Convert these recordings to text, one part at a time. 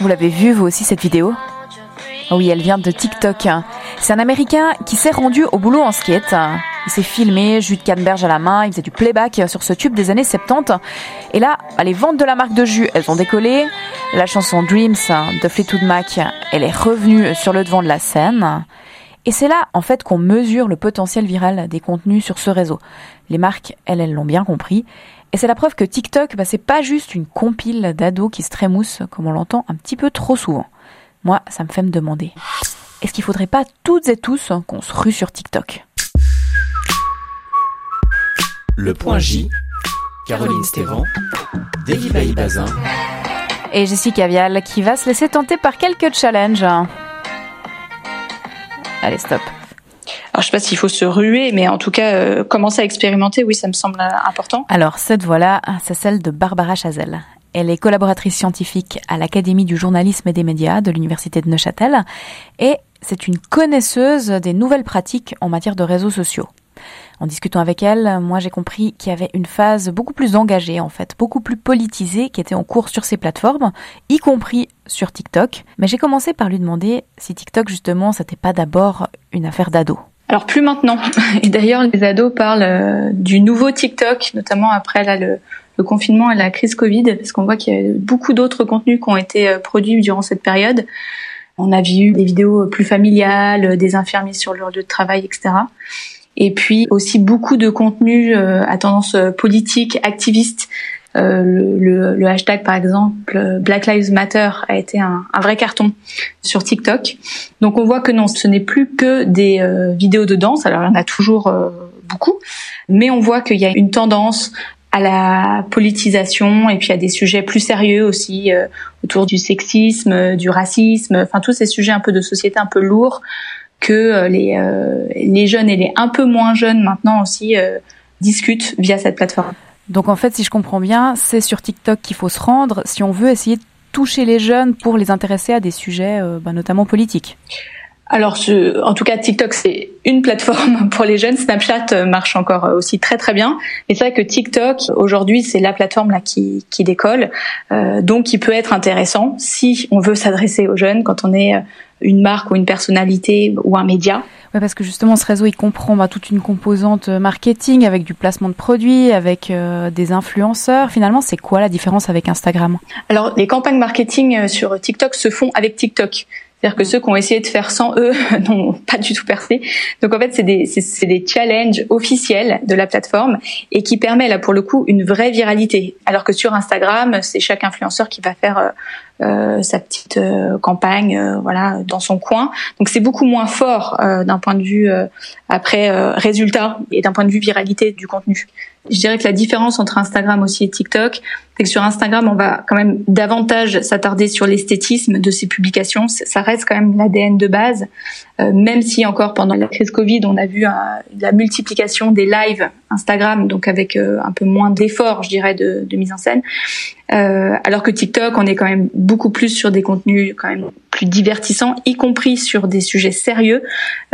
Vous l'avez vu vous aussi cette vidéo Oui, elle vient de TikTok. C'est un Américain qui s'est rendu au boulot en skate. Il s'est filmé, jus de canneberge à la main, il faisait du playback sur ce tube des années 70. Et là, les ventes de la marque de jus, elles ont décollé. La chanson Dreams de Fleetwood Mac, elle est revenue sur le devant de la scène. Et c'est là, en fait, qu'on mesure le potentiel viral des contenus sur ce réseau. Les marques, elles, elles l'ont bien compris. Et c'est la preuve que TikTok, bah, c'est pas juste une compile d'ados qui se trémoussent, comme on l'entend un petit peu trop souvent. Moi, ça me fait me demander, est-ce qu'il faudrait pas toutes et tous qu'on se rue sur TikTok? Le point J, Caroline Stévan, David Bazin et Jessica Vial qui va se laisser tenter par quelques challenges. Allez, stop. Alors je sais pas s'il faut se ruer, mais en tout cas euh, commencer à expérimenter, oui, ça me semble important. Alors cette voix-là, c'est celle de Barbara Chazelle. Elle est collaboratrice scientifique à l'Académie du journalisme et des médias de l'Université de Neuchâtel et c'est une connaisseuse des nouvelles pratiques en matière de réseaux sociaux. En discutant avec elle, moi j'ai compris qu'il y avait une phase beaucoup plus engagée en fait, beaucoup plus politisée qui était en cours sur ces plateformes, y compris sur TikTok. Mais j'ai commencé par lui demander si TikTok justement c'était pas d'abord une affaire d'ados. Alors plus maintenant. Et d'ailleurs les ados parlent euh, du nouveau TikTok, notamment après le, le confinement et la crise Covid, parce qu'on voit qu'il y a beaucoup d'autres contenus qui ont été euh, produits durant cette période. On a vu des vidéos plus familiales, des infirmiers sur leur lieu de travail, etc et puis aussi beaucoup de contenu euh, à tendance euh, politique, activiste. Euh, le, le, hashtag par exemple Black Lives Matter a été un, un, vrai carton sur TikTok. Donc on voit que non, ce n'est plus que des vidéos de danse. Alors il y en a toujours beaucoup, mais on voit qu'il y a une tendance à la politisation et puis à des sujets plus sérieux aussi autour du sexisme, du racisme, enfin tous ces sujets un peu de société un peu lourds que euh, les, euh, les jeunes et les un peu moins jeunes maintenant aussi euh, discutent via cette plateforme. Donc en fait, si je comprends bien, c'est sur TikTok qu'il faut se rendre si on veut essayer de toucher les jeunes pour les intéresser à des sujets bah, notamment politiques. Alors, ce, en tout cas, TikTok, c'est une plateforme pour les jeunes. Snapchat marche encore aussi très très bien. Mais c'est vrai que TikTok, aujourd'hui, c'est la plateforme là qui, qui décolle. Euh, donc, qui peut être intéressant si on veut s'adresser aux jeunes quand on est une marque ou une personnalité ou un média. Oui, parce que justement, ce réseau, il comprend bah, toute une composante marketing avec du placement de produits, avec euh, des influenceurs. Finalement, c'est quoi la différence avec Instagram? Alors, les campagnes marketing euh, sur TikTok se font avec TikTok. C'est-à-dire que mm. ceux qui ont essayé de faire sans eux n'ont pas du tout percé. Donc en fait, c'est des, c'est, des challenges officiels de la plateforme et qui permet là pour le coup une vraie viralité. Alors que sur Instagram, c'est chaque influenceur qui va faire euh, euh, sa petite euh, campagne, euh, voilà, dans son coin. Donc c'est beaucoup moins fort d'un point de vue après résultat et d'un point de vue viralité du contenu. Je dirais que la différence entre Instagram aussi et TikTok, c'est que sur Instagram, on va quand même davantage s'attarder sur l'esthétisme de ces publications. Ça reste quand même l'ADN de base, même si encore pendant la crise Covid, on a vu la multiplication des lives Instagram, donc avec un peu moins d'efforts, je dirais, de, de mise en scène. Euh, alors que TikTok, on est quand même beaucoup plus sur des contenus quand même plus divertissants, y compris sur des sujets sérieux.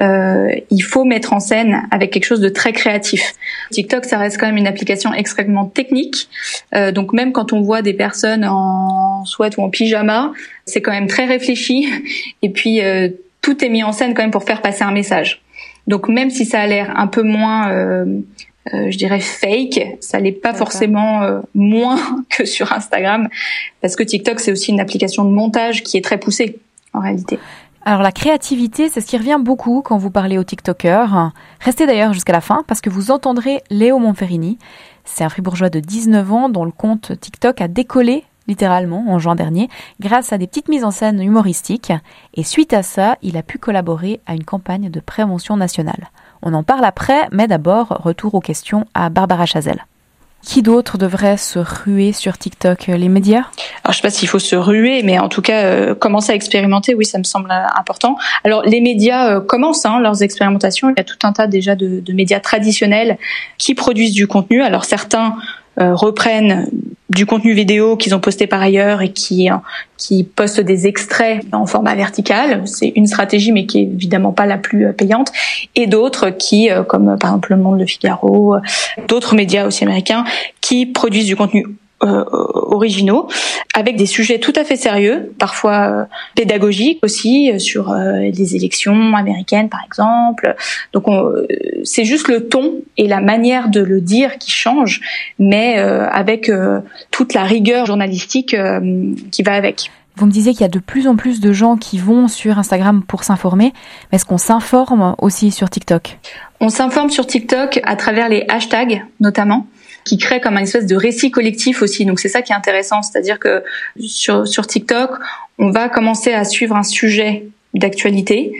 Euh, il faut mettre en scène avec quelque chose de très créatif. TikTok, ça reste quand même une application extrêmement technique. Euh, donc même quand on voit des personnes en sweat ou en pyjama, c'est quand même très réfléchi. Et puis euh, tout est mis en scène quand même pour faire passer un message. Donc même si ça a l'air un peu moins euh, euh, je dirais fake, ça l'est pas forcément euh, moins que sur Instagram, parce que TikTok c'est aussi une application de montage qui est très poussée en réalité. Alors la créativité, c'est ce qui revient beaucoup quand vous parlez aux TikTokers. Restez d'ailleurs jusqu'à la fin parce que vous entendrez Léo Monferrini. C'est un fribourgeois de 19 ans dont le compte TikTok a décollé littéralement en juin dernier grâce à des petites mises en scène humoristiques et suite à ça, il a pu collaborer à une campagne de prévention nationale. On en parle après, mais d'abord, retour aux questions à Barbara Chazelle. Qui d'autre devrait se ruer sur TikTok Les médias? Alors je sais pas s'il faut se ruer, mais en tout cas euh, commencer à expérimenter, oui, ça me semble important. Alors les médias euh, commencent hein, leurs expérimentations. Il y a tout un tas déjà de, médias traditionnels qui produisent du contenu. Alors certains euh, reprennent du contenu vidéo qu'ils ont posté par ailleurs et qui qui postent des extraits en format vertical. C'est une stratégie, mais qui est évidemment pas la plus euh, payante. Et d'autres qui, euh, comme par exemple Le Monde, Le Figaro, d'autres médias aussi américains, qui produisent du contenu euh, originaux, avec des sujets tout à fait sérieux, parfois euh, pédagogiques aussi, euh, sur les élections américaines par exemple. Donc c'est juste le ton et la manière de le dire qui change, mais avec toute la rigueur journalistique qui va avec. Vous me disiez qu'il y a de plus en plus de gens qui vont sur Instagram pour s'informer, mais est-ce qu'on s'informe aussi sur TikTok? On s'informe sur TikTok à travers les hashtags notamment qui créent comme un espèce de récit collectif aussi. Donc c'est ça qui est intéressant, c'est-à-dire que sur, sur TikTok, on va commencer à suivre un sujet d'actualité,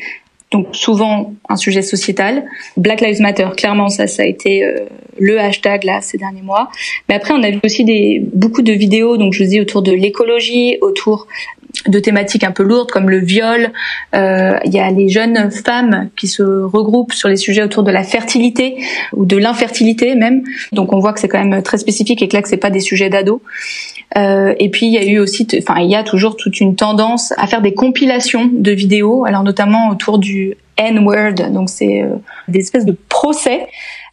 donc souvent un sujet sociétal. Black Lives Matter, clairement ça, ça a été euh, le hashtag là ces derniers mois. Mais après on a vu aussi des beaucoup de vidéos, donc je vous dis autour de l'écologie, autour de thématiques un peu lourdes comme le viol. Euh, il y a les jeunes femmes qui se regroupent sur les sujets autour de la fertilité ou de l'infertilité même. Donc on voit que c'est quand même très spécifique et que là que c'est pas des sujets d'ados. Euh, et puis il y a eu aussi, enfin il y a toujours toute une tendance à faire des compilations de vidéos, alors notamment autour du N-word, donc c'est euh, des espèces de procès,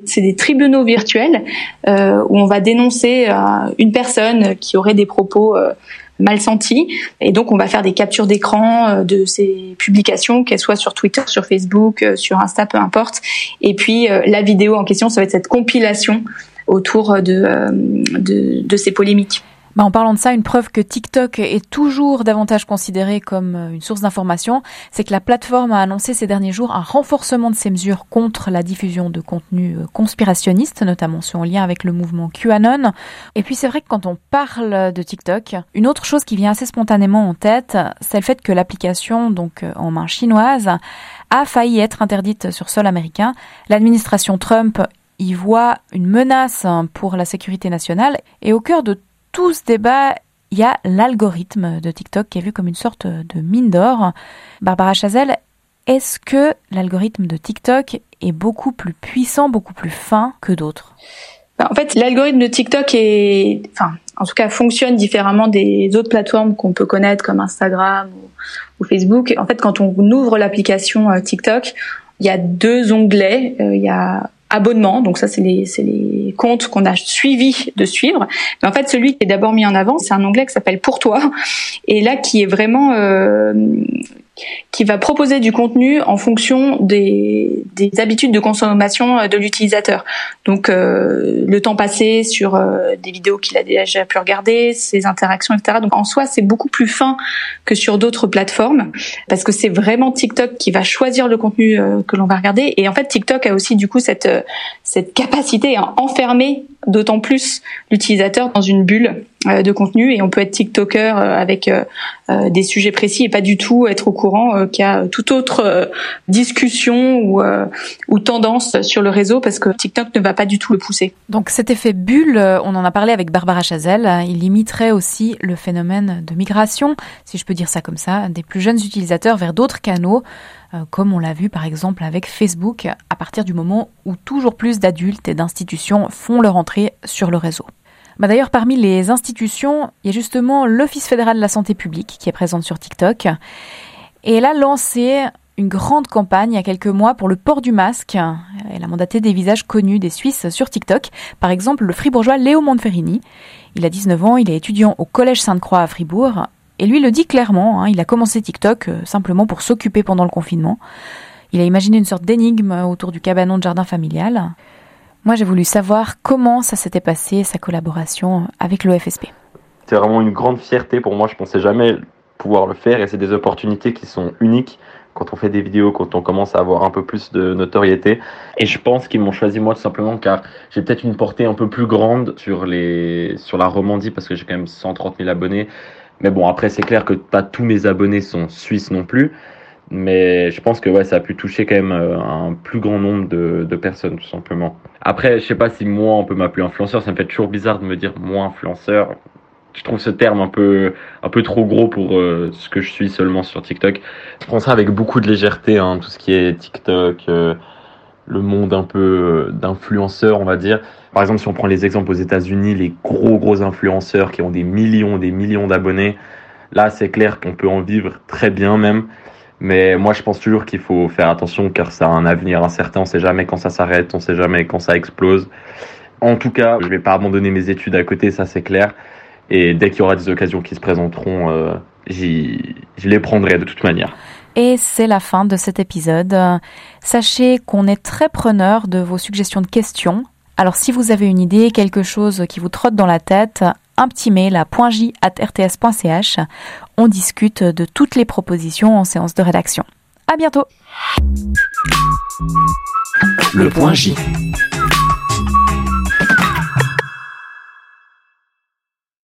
c'est des tribunaux virtuels euh, où on va dénoncer euh, une personne qui aurait des propos mal senti. Et donc, on va faire des captures d'écran euh, de ces publications, qu'elles soient sur Twitter, sur Facebook, euh, sur Insta, peu importe. Et puis, euh, la vidéo en question, ça va être cette compilation autour de, de, de ces polémiques. Bah, en parlant de ça, une preuve que TikTok est toujours davantage considéré comme euh, une source d'information, c'est que la plateforme a annoncé ces derniers jours un renforcement de ses mesures contre la diffusion de contenus euh, conspirationnistes, notamment ceux en lien avec le mouvement QAnon. Et puis c'est vrai que quand on parle de TikTok, une autre chose qui vient assez spontanément en tête, c'est le fait que l'application, donc euh, en main chinoise, a failli être interdite sur sol américain. L'administration Trump y voit une menace pour la sécurité nationale et au cœur de tout ce débat, il y a l'algorithme de TikTok qui est vu comme une sorte de mine d'or. Barbara Chazelle, est-ce que l'algorithme de TikTok est beaucoup plus puissant, beaucoup plus fin que d'autres? Bah, En fait, l'algorithme de TikTok est, enfin, en tout cas, fonctionne différemment des autres plateformes qu'on peut connaître comme Instagram ou, Facebook. En fait, quand on ouvre l'application euh, TikTok, il y a deux onglets. Euh, il y a abonnement. Donc ça, c'est les, les comptes qu'on a suivi de suivre. Mais en fait, celui qui est d'abord mis en avant, c'est un onglet qui s'appelle Pour toi, et là qui est vraiment euh, qui va proposer du contenu en fonction des, des habitudes de consommation euh, de l'utilisateur. Donc euh, le temps passé sur euh, des vidéos qu'il a déjà pu regarder, ses interactions, etc. Donc en soi, c'est beaucoup plus fin que sur d'autres plateformes parce que c'est vraiment TikTok qui va choisir le contenu que l'on va regarder. Et en fait, TikTok a aussi du coup cette cette capacité à enfermer d'autant plus l'utilisateur dans une bulle euh, de contenu et on peut être TikToker euh, avec euh, des sujets précis et pas du tout être au courant qu'il y a toute autre discussion ou, ou tendance sur le réseau parce que TikTok ne va pas du tout le pousser. Donc cet effet bulle, on en a parlé avec Barbara Chazelle, il limiterait aussi le phénomène de migration, si je peux dire ça comme ça, des plus jeunes utilisateurs vers d'autres canaux comme on l'a vu par exemple avec Facebook, à partir du moment où toujours plus d'adultes et d'institutions font leur entrée sur le réseau. Bah D'ailleurs, parmi les institutions, il y a justement l'Office fédéral de la santé publique qui est présente sur TikTok. Et elle a lancé une grande campagne il y a quelques mois pour le port du masque. Elle a mandaté des visages connus des Suisses sur TikTok. Par exemple, le fribourgeois Léo Monteferrini. Il a 19 ans, il est étudiant au Collège Sainte-Croix à Fribourg. Et lui le dit clairement, hein, il a commencé TikTok euh, simplement pour s'occuper pendant le confinement. Il a imaginé une sorte d'énigme autour du cabanon de jardin familial. Moi, j'ai voulu savoir comment ça s'était passé, sa collaboration avec le FSP. C'est vraiment une grande fierté pour moi. Je pensais jamais pouvoir le faire et c'est des opportunités qui sont uniques quand on fait des vidéos, quand on commence à avoir un peu plus de notoriété. Et je pense qu'ils m'ont choisi moi tout simplement car j'ai peut-être une portée un peu plus grande sur, les, sur la Romandie parce que j'ai quand même 130 000 abonnés. Mais bon, après, c'est clair que pas tous mes abonnés sont suisses non plus. Mais je pense que ouais, ça a pu toucher quand même euh, un plus grand nombre de, personnes, tout simplement. Après, je sais pas si moi, on peut m'appeler influenceur. Ça me fait toujours bizarre de me dire moi influenceur. Je trouve ce terme un peu, un peu trop gros pour euh, ce que je suis seulement sur TikTok. Je prends ça avec beaucoup de légèreté, hein, tout ce qui est TikTok, euh, le monde un peu d'influenceurs, on va dire. Par exemple, si on prend les exemples aux États-Unis, les gros gros influenceurs qui ont des millions, des millions d'abonnés, là, c'est clair qu'on peut en vivre très bien même. Mais moi, je pense toujours qu'il faut faire attention car ça a un avenir incertain. On sait jamais quand ça s'arrête, on sait jamais quand ça explose. En tout cas, je vais pas abandonner mes études à côté, ça c'est clair. Et dès qu'il y aura des occasions qui se présenteront, euh, je les prendrai de toute manière. Et c'est la fin de cet épisode. Sachez qu'on est très preneur de vos suggestions de questions. Alors si vous avez une idée, quelque chose qui vous trotte dans la tête, un petit mail à .j@rts.ch. On discute de toutes les propositions en séance de rédaction. À bientôt. Le J.